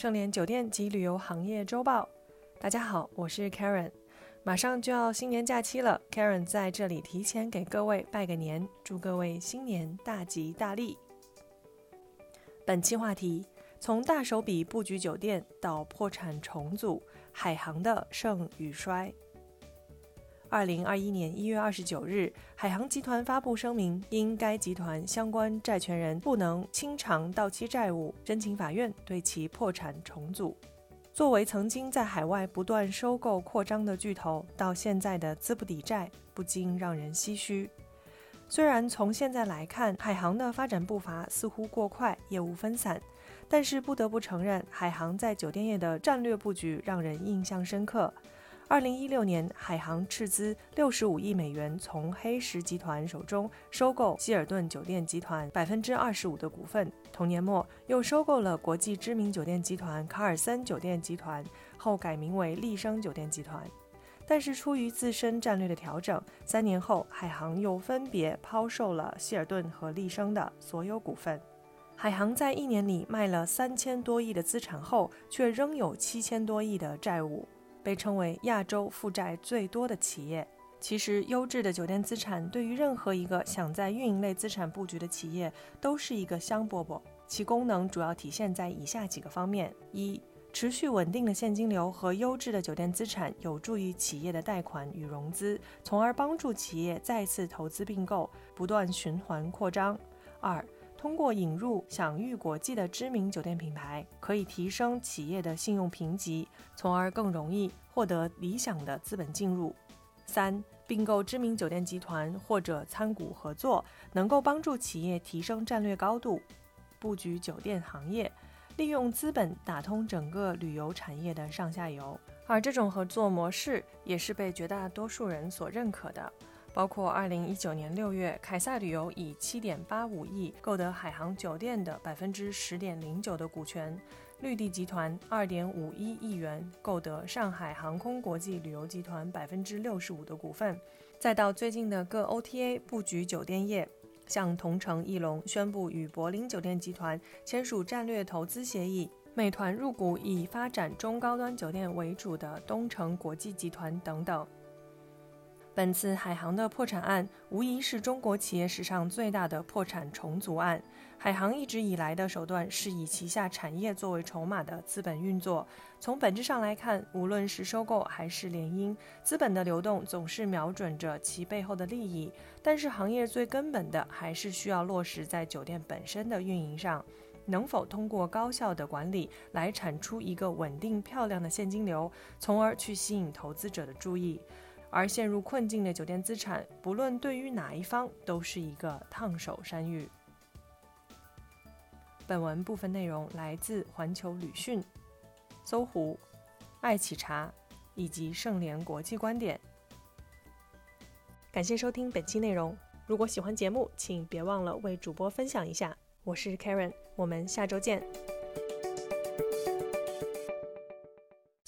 盛联酒店及旅游行业周报。大家好，我是 Karen。马上就要新年假期了，Karen 在这里提前给各位拜个年，祝各位新年大吉大利。本期话题：从大手笔布局酒店到破产重组，海航的盛与衰。二零二一年一月二十九日，海航集团发布声明，因该集团相关债权人不能清偿到期债务，申请法院对其破产重组。作为曾经在海外不断收购扩张的巨头，到现在的资不抵债，不禁让人唏嘘。虽然从现在来看，海航的发展步伐似乎过快，业务分散，但是不得不承认，海航在酒店业的战略布局让人印象深刻。二零一六年，海航斥资六十五亿美元从黑石集团手中收购希尔顿酒店集团百分之二十五的股份。同年末，又收购了国际知名酒店集团卡尔森酒店集团，后改名为丽笙酒店集团。但是出于自身战略的调整，三年后，海航又分别抛售了希尔顿和丽笙的所有股份。海航在一年里卖了三千多亿的资产后，却仍有七千多亿的债务。被称为亚洲负债最多的企业。其实，优质的酒店资产对于任何一个想在运营类资产布局的企业都是一个香饽饽。其功能主要体现在以下几个方面：一、持续稳定的现金流和优质的酒店资产有助于企业的贷款与融资，从而帮助企业再次投资并购，不断循环扩张；二、通过引入享誉国际的知名酒店品牌，可以提升企业的信用评级，从而更容易获得理想的资本进入。三、并购知名酒店集团或者参股合作，能够帮助企业提升战略高度，布局酒店行业，利用资本打通整个旅游产业的上下游。而这种合作模式也是被绝大多数人所认可的。包括二零一九年六月，凯撒旅游以七点八五亿购得海航酒店的百分之十点零九的股权；绿地集团二点五一亿元购得上海航空国际旅游集团百分之六十五的股份；再到最近的各 OTA 布局酒店业，像同程艺龙宣布与柏林酒店集团签署战略投资协议，美团入股以发展中高端酒店为主的东城国际集团等等。本次海航的破产案无疑是中国企业史上最大的破产重组案。海航一直以来的手段是以旗下产业作为筹码的资本运作。从本质上来看，无论是收购还是联姻，资本的流动总是瞄准着其背后的利益。但是，行业最根本的还是需要落实在酒店本身的运营上，能否通过高效的管理来产出一个稳定漂亮的现金流，从而去吸引投资者的注意。而陷入困境的酒店资产，不论对于哪一方，都是一个烫手山芋。本文部分内容来自环球旅讯、搜狐、爱企查以及盛联国际观点。感谢收听本期内容。如果喜欢节目，请别忘了为主播分享一下。我是 Karen，我们下周见。